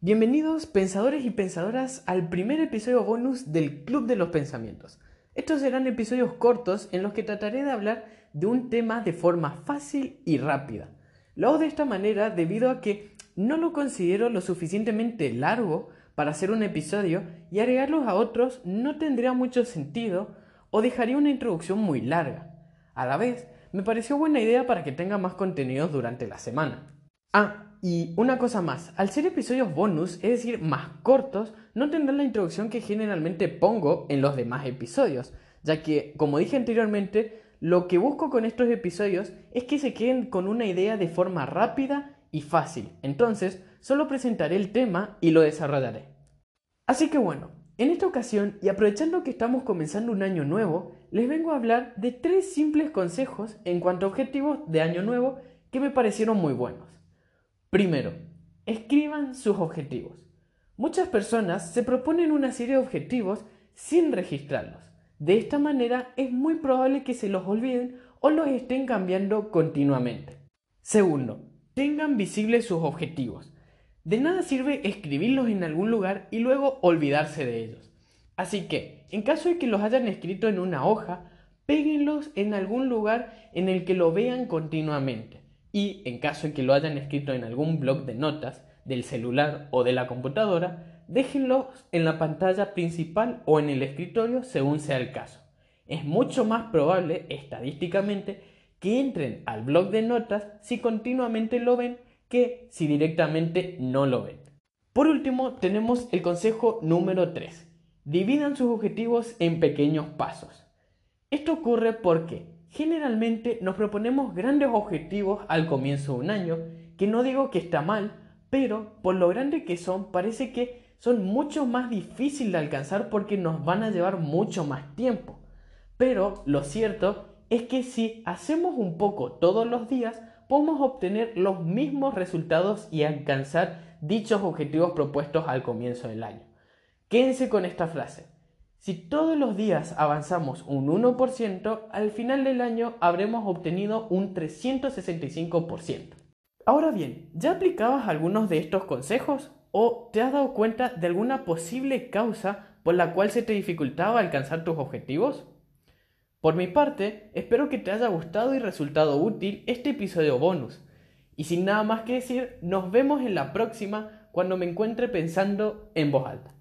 Bienvenidos pensadores y pensadoras al primer episodio bonus del Club de los Pensamientos. Estos serán episodios cortos en los que trataré de hablar de un tema de forma fácil y rápida. Lo hago de esta manera debido a que no lo considero lo suficientemente largo para hacer un episodio y agregarlos a otros no tendría mucho sentido o dejaría una introducción muy larga. A la vez, me pareció buena idea para que tenga más contenidos durante la semana. Ah, y una cosa más, al ser episodios bonus, es decir, más cortos, no tendrán la introducción que generalmente pongo en los demás episodios, ya que, como dije anteriormente, lo que busco con estos episodios es que se queden con una idea de forma rápida y fácil. Entonces, solo presentaré el tema y lo desarrollaré. Así que bueno, en esta ocasión, y aprovechando que estamos comenzando un año nuevo, les vengo a hablar de tres simples consejos en cuanto a objetivos de año nuevo que me parecieron muy buenos. Primero, escriban sus objetivos. Muchas personas se proponen una serie de objetivos sin registrarlos. De esta manera es muy probable que se los olviden o los estén cambiando continuamente. Segundo, tengan visibles sus objetivos. De nada sirve escribirlos en algún lugar y luego olvidarse de ellos. Así que, en caso de que los hayan escrito en una hoja, péguenlos en algún lugar en el que lo vean continuamente y, en caso de que lo hayan escrito en algún blog de notas del celular o de la computadora, déjenlos en la pantalla principal o en el escritorio según sea el caso. Es mucho más probable, estadísticamente, que entren al blog de notas si continuamente lo ven que si directamente no lo ven. Por último, tenemos el consejo número 3. Dividan sus objetivos en pequeños pasos. Esto ocurre porque Generalmente nos proponemos grandes objetivos al comienzo de un año, que no digo que está mal, pero por lo grande que son, parece que son mucho más difíciles de alcanzar porque nos van a llevar mucho más tiempo. Pero lo cierto es que si hacemos un poco todos los días, podemos obtener los mismos resultados y alcanzar dichos objetivos propuestos al comienzo del año. Quédense con esta frase. Si todos los días avanzamos un 1%, al final del año habremos obtenido un 365%. Ahora bien, ¿ya aplicabas algunos de estos consejos o te has dado cuenta de alguna posible causa por la cual se te dificultaba alcanzar tus objetivos? Por mi parte, espero que te haya gustado y resultado útil este episodio bonus. Y sin nada más que decir, nos vemos en la próxima cuando me encuentre pensando en voz alta.